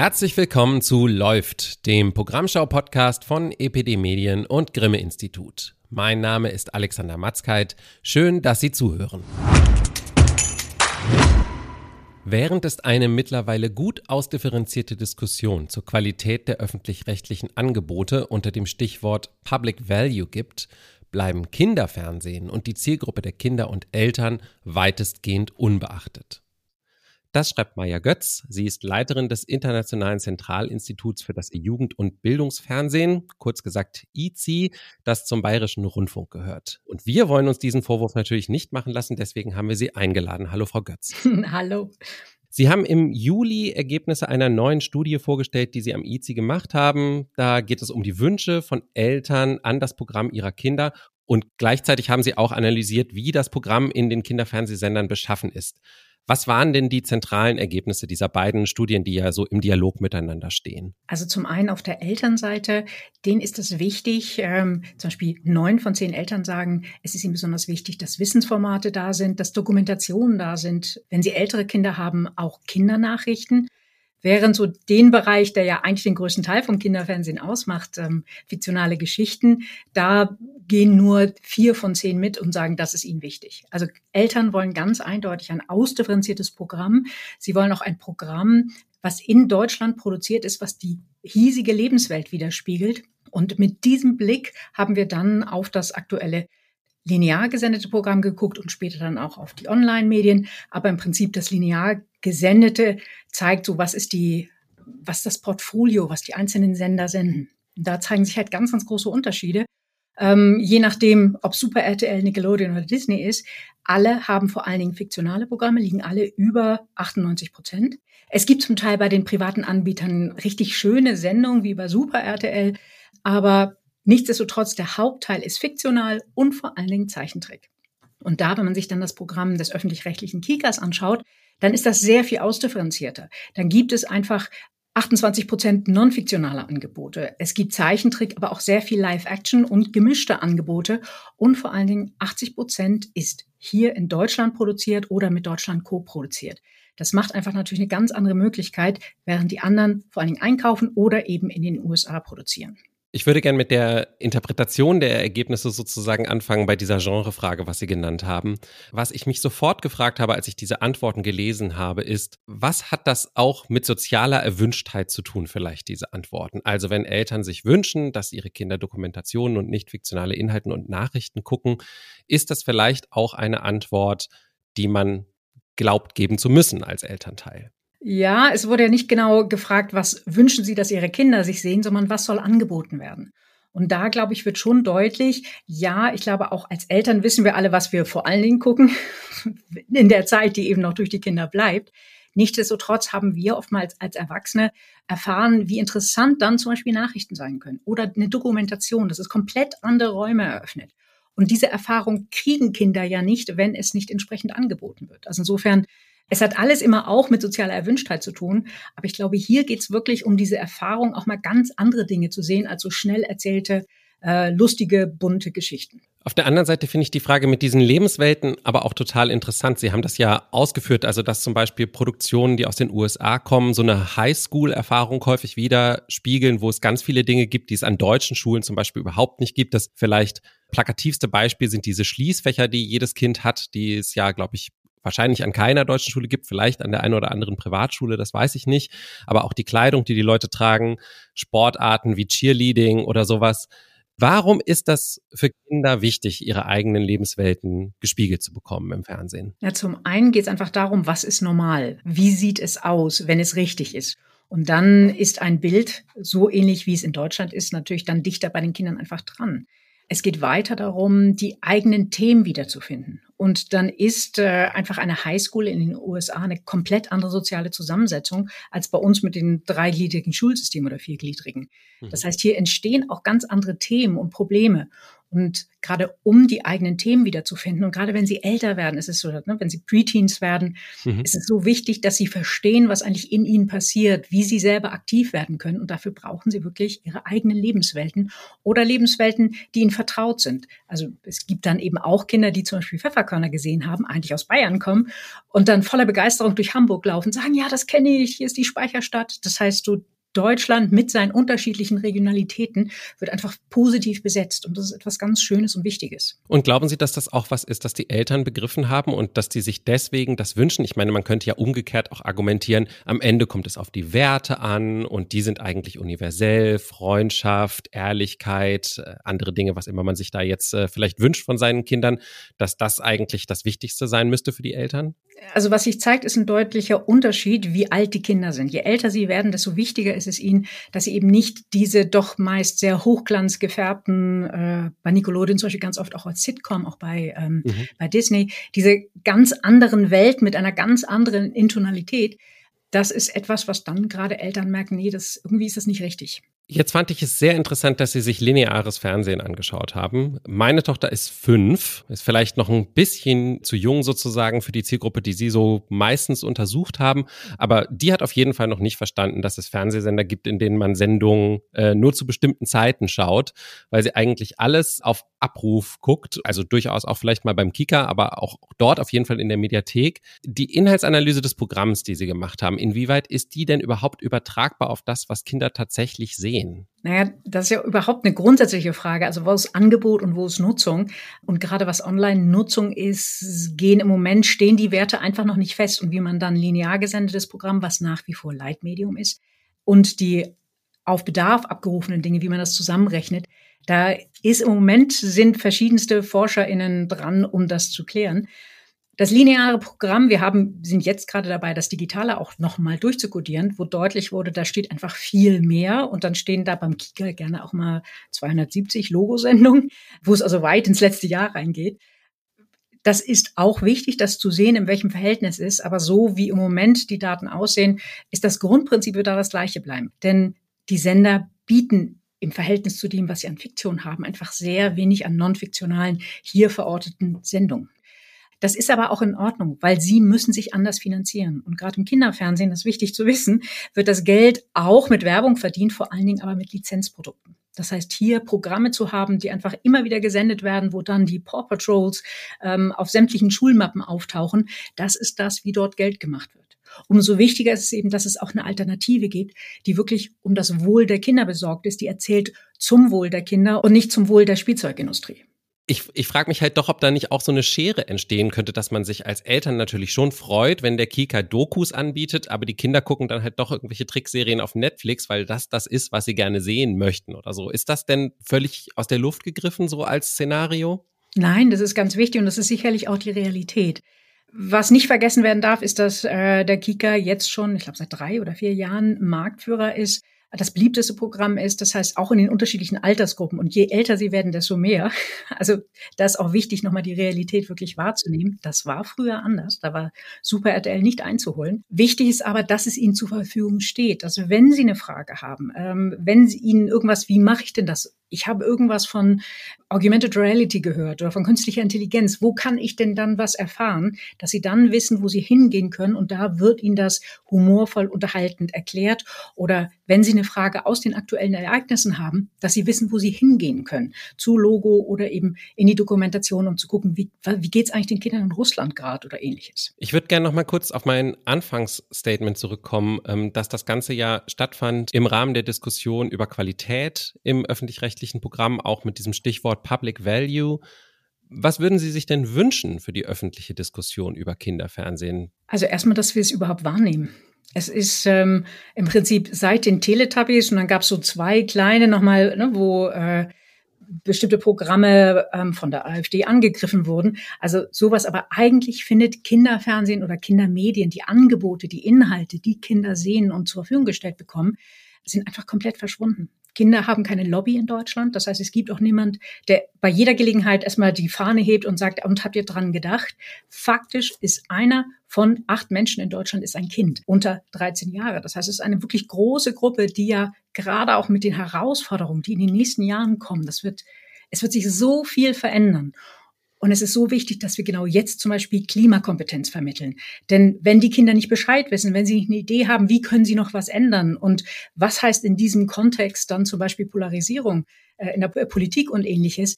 Herzlich willkommen zu Läuft, dem Programmschau-Podcast von EPD Medien und Grimme Institut. Mein Name ist Alexander Matzkeit. Schön, dass Sie zuhören. Während es eine mittlerweile gut ausdifferenzierte Diskussion zur Qualität der öffentlich-rechtlichen Angebote unter dem Stichwort Public Value gibt, bleiben Kinderfernsehen und die Zielgruppe der Kinder und Eltern weitestgehend unbeachtet. Das schreibt Maya Götz. Sie ist Leiterin des Internationalen Zentralinstituts für das Jugend- und Bildungsfernsehen, kurz gesagt IZI, das zum Bayerischen Rundfunk gehört. Und wir wollen uns diesen Vorwurf natürlich nicht machen lassen, deswegen haben wir sie eingeladen. Hallo, Frau Götz. Hallo. Sie haben im Juli Ergebnisse einer neuen Studie vorgestellt, die Sie am IZI gemacht haben. Da geht es um die Wünsche von Eltern an das Programm ihrer Kinder und gleichzeitig haben Sie auch analysiert, wie das Programm in den Kinderfernsehsendern beschaffen ist. Was waren denn die zentralen Ergebnisse dieser beiden Studien, die ja so im Dialog miteinander stehen? Also zum einen auf der Elternseite, denen ist es wichtig, ähm, zum Beispiel neun von zehn Eltern sagen, es ist ihnen besonders wichtig, dass Wissensformate da sind, dass Dokumentationen da sind. Wenn sie ältere Kinder haben, auch Kindernachrichten. Während so den Bereich, der ja eigentlich den größten Teil vom Kinderfernsehen ausmacht, ähm, fiktionale Geschichten, da gehen nur vier von zehn mit und sagen, das ist ihnen wichtig. Also Eltern wollen ganz eindeutig ein ausdifferenziertes Programm. Sie wollen auch ein Programm, was in Deutschland produziert ist, was die hiesige Lebenswelt widerspiegelt. Und mit diesem Blick haben wir dann auf das aktuelle linear gesendete Programm geguckt und später dann auch auf die Online-Medien. Aber im Prinzip das linear gesendete zeigt so, was ist die, was das Portfolio, was die einzelnen Sender senden. Da zeigen sich halt ganz, ganz große Unterschiede. Ähm, je nachdem, ob Super RTL, Nickelodeon oder Disney ist, alle haben vor allen Dingen fiktionale Programme, liegen alle über 98 Prozent. Es gibt zum Teil bei den privaten Anbietern richtig schöne Sendungen wie bei Super RTL, aber nichtsdestotrotz der Hauptteil ist fiktional und vor allen Dingen Zeichentrick. Und da, wenn man sich dann das Programm des öffentlich-rechtlichen Kikas anschaut, dann ist das sehr viel ausdifferenzierter. Dann gibt es einfach 28 Prozent non-fiktionale Angebote. Es gibt Zeichentrick, aber auch sehr viel Live-Action und gemischte Angebote. Und vor allen Dingen 80 Prozent ist hier in Deutschland produziert oder mit Deutschland co-produziert. Das macht einfach natürlich eine ganz andere Möglichkeit, während die anderen vor allen Dingen einkaufen oder eben in den USA produzieren. Ich würde gerne mit der Interpretation der Ergebnisse sozusagen anfangen bei dieser Genrefrage, was Sie genannt haben. Was ich mich sofort gefragt habe, als ich diese Antworten gelesen habe, ist, was hat das auch mit sozialer Erwünschtheit zu tun, vielleicht diese Antworten? Also wenn Eltern sich wünschen, dass ihre Kinder Dokumentationen und nicht fiktionale Inhalten und Nachrichten gucken, ist das vielleicht auch eine Antwort, die man glaubt geben zu müssen als Elternteil? Ja, es wurde ja nicht genau gefragt, was wünschen Sie, dass Ihre Kinder sich sehen, sondern was soll angeboten werden. Und da, glaube ich, wird schon deutlich, ja, ich glaube, auch als Eltern wissen wir alle, was wir vor allen Dingen gucken, in der Zeit, die eben noch durch die Kinder bleibt. Nichtsdestotrotz haben wir oftmals als Erwachsene erfahren, wie interessant dann zum Beispiel Nachrichten sein können oder eine Dokumentation, das ist komplett andere Räume eröffnet. Und diese Erfahrung kriegen Kinder ja nicht, wenn es nicht entsprechend angeboten wird. Also insofern es hat alles immer auch mit sozialer Erwünschtheit zu tun. Aber ich glaube, hier geht es wirklich um diese Erfahrung, auch mal ganz andere Dinge zu sehen, als so schnell erzählte, äh, lustige, bunte Geschichten. Auf der anderen Seite finde ich die Frage mit diesen Lebenswelten aber auch total interessant. Sie haben das ja ausgeführt, also dass zum Beispiel Produktionen, die aus den USA kommen, so eine Highschool-Erfahrung häufig wieder spiegeln, wo es ganz viele Dinge gibt, die es an deutschen Schulen zum Beispiel überhaupt nicht gibt. Das vielleicht plakativste Beispiel sind diese Schließfächer, die jedes Kind hat, die es ja, glaube ich, wahrscheinlich an keiner deutschen Schule gibt, vielleicht an der einen oder anderen Privatschule, das weiß ich nicht. Aber auch die Kleidung, die die Leute tragen, Sportarten wie Cheerleading oder sowas. Warum ist das für Kinder wichtig, ihre eigenen Lebenswelten gespiegelt zu bekommen im Fernsehen? Ja, zum einen geht es einfach darum, was ist normal? Wie sieht es aus, wenn es richtig ist? Und dann ist ein Bild so ähnlich, wie es in Deutschland ist, natürlich dann dichter bei den Kindern einfach dran. Es geht weiter darum, die eigenen Themen wiederzufinden. Und dann ist äh, einfach eine Highschool in den USA eine komplett andere soziale Zusammensetzung als bei uns mit den dreigliedrigen Schulsystemen oder viergliedrigen. Mhm. Das heißt, hier entstehen auch ganz andere Themen und Probleme. Und gerade um die eigenen Themen wiederzufinden und gerade wenn sie älter werden, ist es so, ne, wenn sie Preteens werden, mhm. ist es so wichtig, dass sie verstehen, was eigentlich in ihnen passiert, wie sie selber aktiv werden können. Und dafür brauchen sie wirklich ihre eigenen Lebenswelten oder Lebenswelten, die ihnen vertraut sind. Also es gibt dann eben auch Kinder, die zum Beispiel Pfefferkörner gesehen haben, eigentlich aus Bayern kommen und dann voller Begeisterung durch Hamburg laufen, sagen, ja, das kenne ich, hier ist die Speicherstadt. Das heißt, du Deutschland mit seinen unterschiedlichen Regionalitäten wird einfach positiv besetzt. Und das ist etwas ganz Schönes und Wichtiges. Und glauben Sie, dass das auch was ist, das die Eltern begriffen haben und dass die sich deswegen das wünschen? Ich meine, man könnte ja umgekehrt auch argumentieren, am Ende kommt es auf die Werte an und die sind eigentlich universell, Freundschaft, Ehrlichkeit, äh, andere Dinge, was immer man sich da jetzt äh, vielleicht wünscht von seinen Kindern, dass das eigentlich das Wichtigste sein müsste für die Eltern? Also was sich zeigt, ist ein deutlicher Unterschied, wie alt die Kinder sind. Je älter sie werden, desto wichtiger ist es ihnen, dass sie eben nicht diese doch meist sehr hochglanzgefärbten, äh, bei Nickelodeon zum Beispiel ganz oft auch als Sitcom, auch bei, ähm, mhm. bei Disney, diese ganz anderen Welt mit einer ganz anderen Intonalität, das ist etwas, was dann gerade Eltern merken, nee, das irgendwie ist das nicht richtig. Jetzt fand ich es sehr interessant, dass Sie sich lineares Fernsehen angeschaut haben. Meine Tochter ist fünf, ist vielleicht noch ein bisschen zu jung sozusagen für die Zielgruppe, die Sie so meistens untersucht haben. Aber die hat auf jeden Fall noch nicht verstanden, dass es Fernsehsender gibt, in denen man Sendungen äh, nur zu bestimmten Zeiten schaut, weil sie eigentlich alles auf Abruf guckt. Also durchaus auch vielleicht mal beim Kika, aber auch dort auf jeden Fall in der Mediathek. Die Inhaltsanalyse des Programms, die Sie gemacht haben, inwieweit ist die denn überhaupt übertragbar auf das, was Kinder tatsächlich sehen? Naja, das ist ja überhaupt eine grundsätzliche Frage. Also wo ist Angebot und wo ist Nutzung? Und gerade was Online-Nutzung ist, gehen im Moment, stehen die Werte einfach noch nicht fest. Und wie man dann linear gesendetes Programm, was nach wie vor Leitmedium ist, und die auf Bedarf abgerufenen Dinge, wie man das zusammenrechnet, da ist im Moment sind verschiedenste ForscherInnen dran, um das zu klären. Das lineare Programm, wir haben, sind jetzt gerade dabei, das Digitale auch nochmal durchzukodieren, wo deutlich wurde, da steht einfach viel mehr und dann stehen da beim Kika gerne auch mal 270 Logosendungen, wo es also weit ins letzte Jahr reingeht. Das ist auch wichtig, das zu sehen, in welchem Verhältnis ist. Aber so wie im Moment die Daten aussehen, ist das Grundprinzip da das gleiche bleiben. Denn die Sender bieten im Verhältnis zu dem, was sie an Fiktion haben, einfach sehr wenig an non-fiktionalen, hier verorteten Sendungen. Das ist aber auch in Ordnung, weil sie müssen sich anders finanzieren. Und gerade im Kinderfernsehen, das ist wichtig zu wissen, wird das Geld auch mit Werbung verdient, vor allen Dingen aber mit Lizenzprodukten. Das heißt, hier Programme zu haben, die einfach immer wieder gesendet werden, wo dann die Paw Patrols ähm, auf sämtlichen Schulmappen auftauchen, das ist das, wie dort Geld gemacht wird. Umso wichtiger ist es eben, dass es auch eine Alternative gibt, die wirklich um das Wohl der Kinder besorgt ist, die erzählt zum Wohl der Kinder und nicht zum Wohl der Spielzeugindustrie ich, ich frage mich halt doch, ob da nicht auch so eine Schere entstehen könnte, dass man sich als Eltern natürlich schon freut, wenn der Kika Dokus anbietet, aber die Kinder gucken dann halt doch irgendwelche Trickserien auf Netflix, weil das das ist, was sie gerne sehen möchten oder so. Ist das denn völlig aus der Luft gegriffen, so als Szenario? Nein, das ist ganz wichtig und das ist sicherlich auch die Realität. Was nicht vergessen werden darf, ist, dass äh, der Kika jetzt schon, ich glaube, seit drei oder vier Jahren Marktführer ist das beliebteste Programm ist. Das heißt, auch in den unterschiedlichen Altersgruppen. Und je älter sie werden, desto mehr. Also da ist auch wichtig, nochmal die Realität wirklich wahrzunehmen. Das war früher anders. Da war Super RTL nicht einzuholen. Wichtig ist aber, dass es ihnen zur Verfügung steht. Also wenn sie eine Frage haben, ähm, wenn sie ihnen irgendwas, wie mache ich denn das? Ich habe irgendwas von Augmented Reality gehört oder von künstlicher Intelligenz. Wo kann ich denn dann was erfahren, dass sie dann wissen, wo sie hingehen können? Und da wird ihnen das humorvoll unterhaltend erklärt. Oder wenn sie eine Frage aus den aktuellen Ereignissen haben, dass sie wissen, wo sie hingehen können. Zu Logo oder eben in die Dokumentation, um zu gucken, wie, wie geht es eigentlich den Kindern in Russland gerade oder ähnliches. Ich würde gerne noch mal kurz auf mein Anfangsstatement zurückkommen, ähm, dass das Ganze ja stattfand im Rahmen der Diskussion über Qualität im öffentlich-rechtlichen Programm, auch mit diesem Stichwort Public Value. Was würden Sie sich denn wünschen für die öffentliche Diskussion über Kinderfernsehen? Also erstmal, dass wir es überhaupt wahrnehmen. Es ist ähm, im Prinzip seit den Teletubbies und dann gab es so zwei kleine nochmal, ne, wo äh, bestimmte Programme ähm, von der AfD angegriffen wurden. Also sowas, aber eigentlich findet Kinderfernsehen oder Kindermedien, die Angebote, die Inhalte, die Kinder sehen und zur Verfügung gestellt bekommen, sind einfach komplett verschwunden. Kinder haben keine Lobby in Deutschland. Das heißt, es gibt auch niemand, der bei jeder Gelegenheit erstmal die Fahne hebt und sagt, und habt ihr dran gedacht? Faktisch ist einer von acht Menschen in Deutschland ist ein Kind unter 13 Jahre. Das heißt, es ist eine wirklich große Gruppe, die ja gerade auch mit den Herausforderungen, die in den nächsten Jahren kommen, das wird Es wird sich so viel verändern. Und es ist so wichtig, dass wir genau jetzt zum Beispiel Klimakompetenz vermitteln. Denn wenn die Kinder nicht Bescheid wissen, wenn sie nicht eine Idee haben, wie können sie noch was ändern und was heißt in diesem Kontext dann zum Beispiel Polarisierung äh, in der Politik und ähnliches,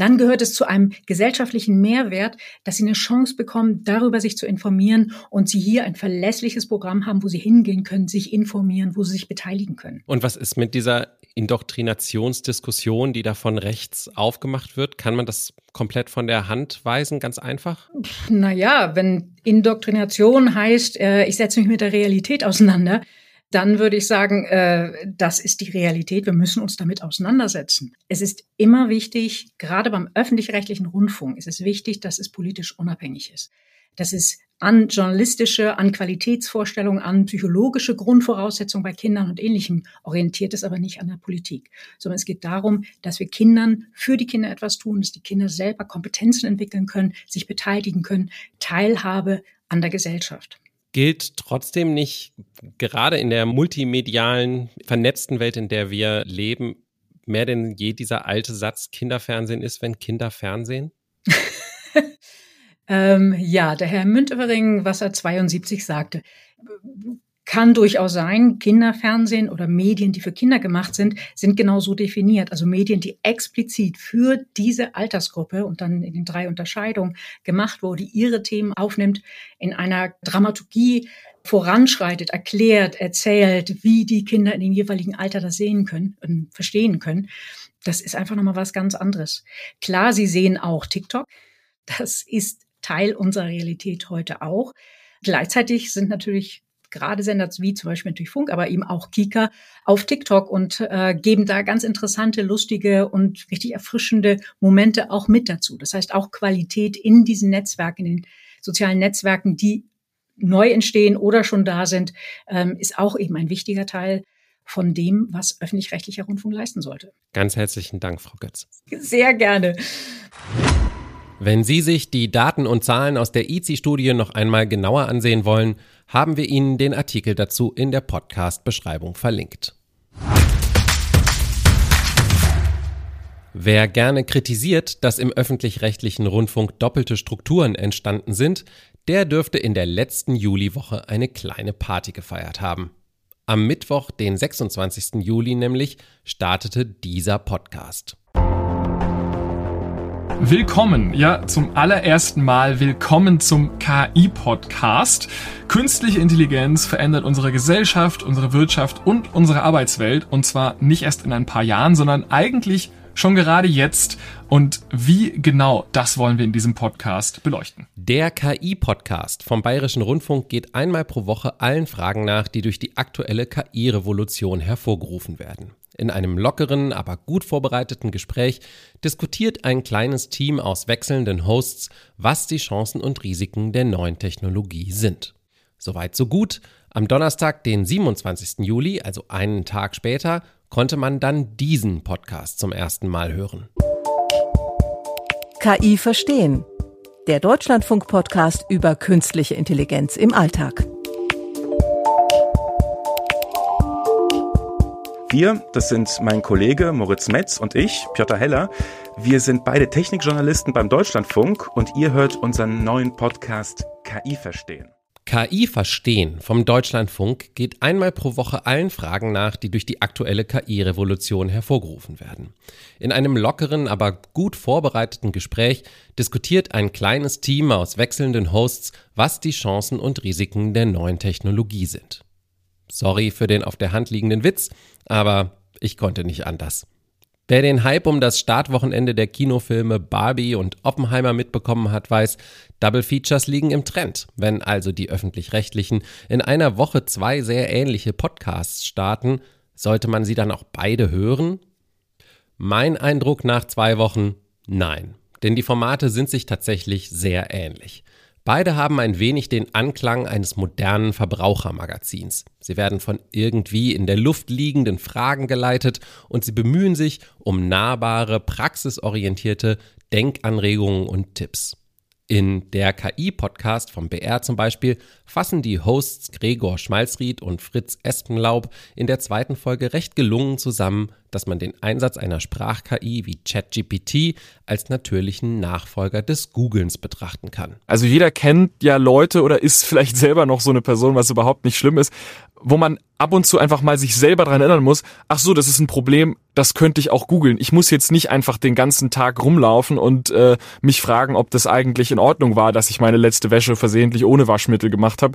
dann gehört es zu einem gesellschaftlichen Mehrwert, dass sie eine Chance bekommen, darüber sich zu informieren und sie hier ein verlässliches Programm haben, wo sie hingehen können, sich informieren, wo sie sich beteiligen können. Und was ist mit dieser Indoktrinationsdiskussion, die da von rechts aufgemacht wird? Kann man das komplett von der Hand weisen, ganz einfach? Naja, wenn Indoktrination heißt, äh, ich setze mich mit der Realität auseinander, dann würde ich sagen, äh, das ist die Realität. Wir müssen uns damit auseinandersetzen. Es ist immer wichtig, gerade beim öffentlich-rechtlichen Rundfunk ist es wichtig, dass es politisch unabhängig ist. Dass es an journalistische, an Qualitätsvorstellungen, an psychologische Grundvoraussetzungen bei Kindern und Ähnlichem orientiert ist, aber nicht an der Politik. Sondern es geht darum, dass wir Kindern für die Kinder etwas tun, dass die Kinder selber Kompetenzen entwickeln können, sich beteiligen können, Teilhabe an der Gesellschaft gilt trotzdem nicht, gerade in der multimedialen, vernetzten Welt, in der wir leben, mehr denn je dieser alte Satz, Kinderfernsehen ist, wenn Kinder Fernsehen? ähm, ja, der Herr Müntefering, was er 72 sagte kann durchaus sein, Kinderfernsehen oder Medien, die für Kinder gemacht sind, sind genau so definiert. Also Medien, die explizit für diese Altersgruppe und dann in den drei Unterscheidungen gemacht wurde, ihre Themen aufnimmt, in einer Dramaturgie voranschreitet, erklärt, erzählt, wie die Kinder in dem jeweiligen Alter das sehen können und verstehen können. Das ist einfach nochmal was ganz anderes. Klar, Sie sehen auch TikTok. Das ist Teil unserer Realität heute auch. Gleichzeitig sind natürlich gerade Sender wie zum Beispiel natürlich Funk, aber eben auch Kika auf TikTok und äh, geben da ganz interessante, lustige und richtig erfrischende Momente auch mit dazu. Das heißt auch Qualität in diesen Netzwerken, in den sozialen Netzwerken, die neu entstehen oder schon da sind, ähm, ist auch eben ein wichtiger Teil von dem, was öffentlich-rechtlicher Rundfunk leisten sollte. Ganz herzlichen Dank, Frau Götz. Sehr gerne. Wenn Sie sich die Daten und Zahlen aus der ICI-Studie noch einmal genauer ansehen wollen, haben wir Ihnen den Artikel dazu in der Podcast-Beschreibung verlinkt. Wer gerne kritisiert, dass im öffentlich-rechtlichen Rundfunk doppelte Strukturen entstanden sind, der dürfte in der letzten Juliwoche eine kleine Party gefeiert haben. Am Mittwoch, den 26. Juli nämlich, startete dieser Podcast. Willkommen, ja, zum allerersten Mal willkommen zum KI-Podcast. Künstliche Intelligenz verändert unsere Gesellschaft, unsere Wirtschaft und unsere Arbeitswelt und zwar nicht erst in ein paar Jahren, sondern eigentlich schon gerade jetzt. Und wie genau, das wollen wir in diesem Podcast beleuchten. Der KI-Podcast vom Bayerischen Rundfunk geht einmal pro Woche allen Fragen nach, die durch die aktuelle KI-Revolution hervorgerufen werden. In einem lockeren, aber gut vorbereiteten Gespräch diskutiert ein kleines Team aus wechselnden Hosts, was die Chancen und Risiken der neuen Technologie sind. Soweit so gut. Am Donnerstag, den 27. Juli, also einen Tag später, konnte man dann diesen Podcast zum ersten Mal hören. KI verstehen. Der Deutschlandfunk-Podcast über künstliche Intelligenz im Alltag. Wir, das sind mein Kollege Moritz Metz und ich, Piotr Heller. Wir sind beide Technikjournalisten beim Deutschlandfunk und ihr hört unseren neuen Podcast KI verstehen. KI verstehen vom Deutschlandfunk geht einmal pro Woche allen Fragen nach, die durch die aktuelle KI-Revolution hervorgerufen werden. In einem lockeren, aber gut vorbereiteten Gespräch diskutiert ein kleines Team aus wechselnden Hosts, was die Chancen und Risiken der neuen Technologie sind. Sorry für den auf der Hand liegenden Witz, aber ich konnte nicht anders. Wer den Hype um das Startwochenende der Kinofilme Barbie und Oppenheimer mitbekommen hat, weiß, Double Features liegen im Trend. Wenn also die öffentlich-rechtlichen in einer Woche zwei sehr ähnliche Podcasts starten, sollte man sie dann auch beide hören? Mein Eindruck nach zwei Wochen, nein. Denn die Formate sind sich tatsächlich sehr ähnlich. Beide haben ein wenig den Anklang eines modernen Verbrauchermagazins. Sie werden von irgendwie in der Luft liegenden Fragen geleitet und sie bemühen sich um nahbare, praxisorientierte Denkanregungen und Tipps. In der KI-Podcast vom BR zum Beispiel fassen die Hosts Gregor Schmalzried und Fritz Espenlaub in der zweiten Folge recht gelungen zusammen, dass man den Einsatz einer Sprach-KI wie ChatGPT als natürlichen Nachfolger des Googlens betrachten kann. Also jeder kennt ja Leute oder ist vielleicht selber noch so eine Person, was überhaupt nicht schlimm ist, wo man ab und zu einfach mal sich selber dran erinnern muss, ach so, das ist ein Problem, das könnte ich auch googeln. Ich muss jetzt nicht einfach den ganzen Tag rumlaufen und äh, mich fragen, ob das eigentlich in Ordnung war, dass ich meine letzte Wäsche versehentlich ohne Waschmittel gemacht habe.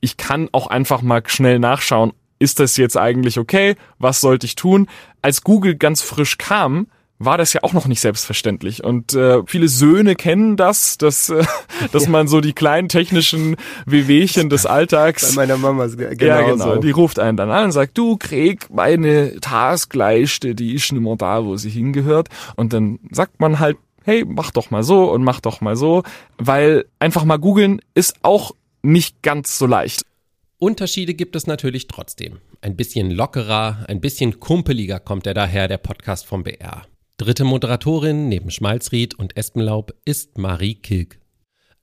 Ich kann auch einfach mal schnell nachschauen, ist das jetzt eigentlich okay? Was sollte ich tun? Als Google ganz frisch kam, war das ja auch noch nicht selbstverständlich. Und äh, viele Söhne kennen das, dass, äh, dass ja. man so die kleinen technischen Wehwehchen des Alltags. Bei meiner Mama genau, ja, genau. So. Die ruft einen dann an und sagt, du Krieg, meine Taskleiste, die ist nicht mehr da, wo sie hingehört. Und dann sagt man halt, hey, mach doch mal so und mach doch mal so, weil einfach mal googeln ist auch nicht ganz so leicht. Unterschiede gibt es natürlich trotzdem. Ein bisschen lockerer, ein bisschen kumpeliger kommt er daher, der Podcast vom BR. Dritte Moderatorin neben Schmalzried und Espenlaub ist Marie Kilk.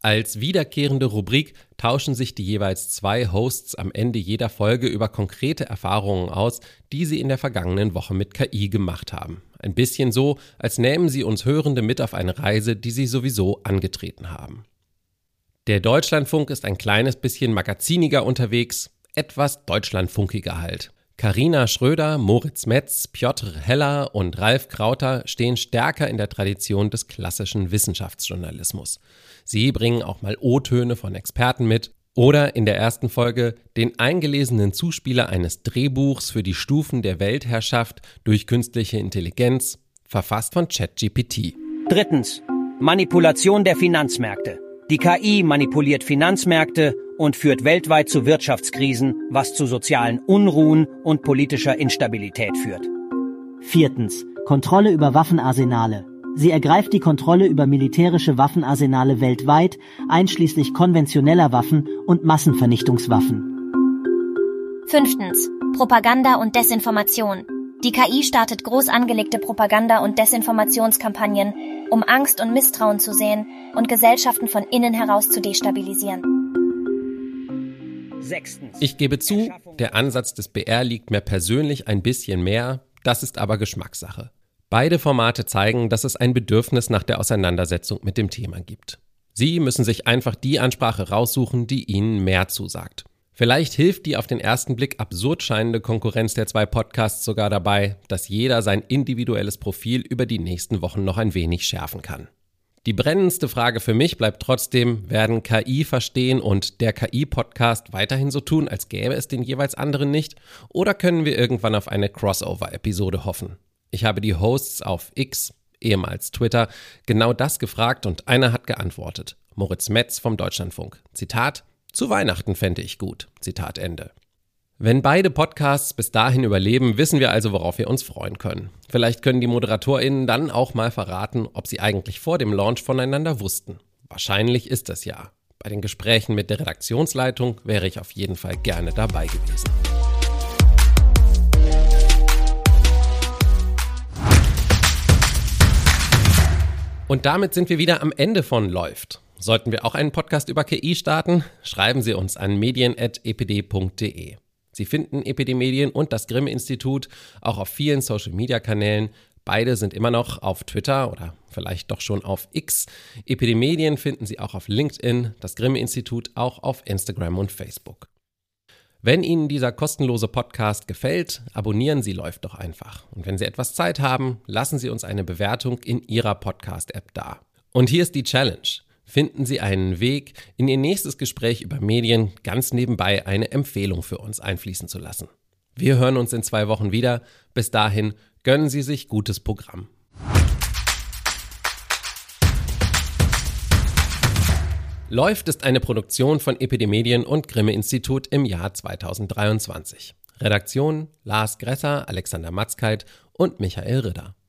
Als wiederkehrende Rubrik tauschen sich die jeweils zwei Hosts am Ende jeder Folge über konkrete Erfahrungen aus, die sie in der vergangenen Woche mit KI gemacht haben. Ein bisschen so, als nähmen sie uns Hörende mit auf eine Reise, die sie sowieso angetreten haben. Der Deutschlandfunk ist ein kleines bisschen magaziniger unterwegs, etwas deutschlandfunkiger halt. Karina Schröder, Moritz Metz, Piotr Heller und Ralf Krauter stehen stärker in der Tradition des klassischen Wissenschaftsjournalismus. Sie bringen auch mal O-Töne von Experten mit oder in der ersten Folge den eingelesenen Zuspieler eines Drehbuchs für die Stufen der Weltherrschaft durch künstliche Intelligenz, verfasst von ChatGPT. Drittens. Manipulation der Finanzmärkte. Die KI manipuliert Finanzmärkte und führt weltweit zu Wirtschaftskrisen, was zu sozialen Unruhen und politischer Instabilität führt. Viertens. Kontrolle über Waffenarsenale. Sie ergreift die Kontrolle über militärische Waffenarsenale weltweit, einschließlich konventioneller Waffen und Massenvernichtungswaffen. Fünftens. Propaganda und Desinformation. Die KI startet groß angelegte Propaganda- und Desinformationskampagnen, um Angst und Misstrauen zu sehen und Gesellschaften von innen heraus zu destabilisieren. Ich gebe zu, der Ansatz des BR liegt mir persönlich ein bisschen mehr, das ist aber Geschmackssache. Beide Formate zeigen, dass es ein Bedürfnis nach der Auseinandersetzung mit dem Thema gibt. Sie müssen sich einfach die Ansprache raussuchen, die Ihnen mehr zusagt. Vielleicht hilft die auf den ersten Blick absurd scheinende Konkurrenz der zwei Podcasts sogar dabei, dass jeder sein individuelles Profil über die nächsten Wochen noch ein wenig schärfen kann. Die brennendste Frage für mich bleibt trotzdem, werden KI verstehen und der KI-Podcast weiterhin so tun, als gäbe es den jeweils anderen nicht? Oder können wir irgendwann auf eine Crossover-Episode hoffen? Ich habe die Hosts auf X, ehemals Twitter, genau das gefragt und einer hat geantwortet. Moritz Metz vom Deutschlandfunk. Zitat, zu Weihnachten fände ich gut. Zitat Ende. Wenn beide Podcasts bis dahin überleben, wissen wir also, worauf wir uns freuen können. Vielleicht können die ModeratorInnen dann auch mal verraten, ob sie eigentlich vor dem Launch voneinander wussten. Wahrscheinlich ist das ja. Bei den Gesprächen mit der Redaktionsleitung wäre ich auf jeden Fall gerne dabei gewesen. Und damit sind wir wieder am Ende von Läuft. Sollten wir auch einen Podcast über KI starten? Schreiben Sie uns an medien.epd.de. Sie finden Epidemedien und das Grimme-Institut auch auf vielen Social-Media-Kanälen. Beide sind immer noch auf Twitter oder vielleicht doch schon auf X. Epidemedien finden Sie auch auf LinkedIn, das Grimme-Institut auch auf Instagram und Facebook. Wenn Ihnen dieser kostenlose Podcast gefällt, abonnieren Sie läuft doch einfach. Und wenn Sie etwas Zeit haben, lassen Sie uns eine Bewertung in Ihrer Podcast-App da. Und hier ist die Challenge finden Sie einen Weg, in Ihr nächstes Gespräch über Medien ganz nebenbei eine Empfehlung für uns einfließen zu lassen. Wir hören uns in zwei Wochen wieder. Bis dahin gönnen Sie sich gutes Programm. Läuft ist eine Produktion von Epidemedien und Grimme Institut im Jahr 2023. Redaktion Lars Gresser, Alexander Matzkeit und Michael Ritter.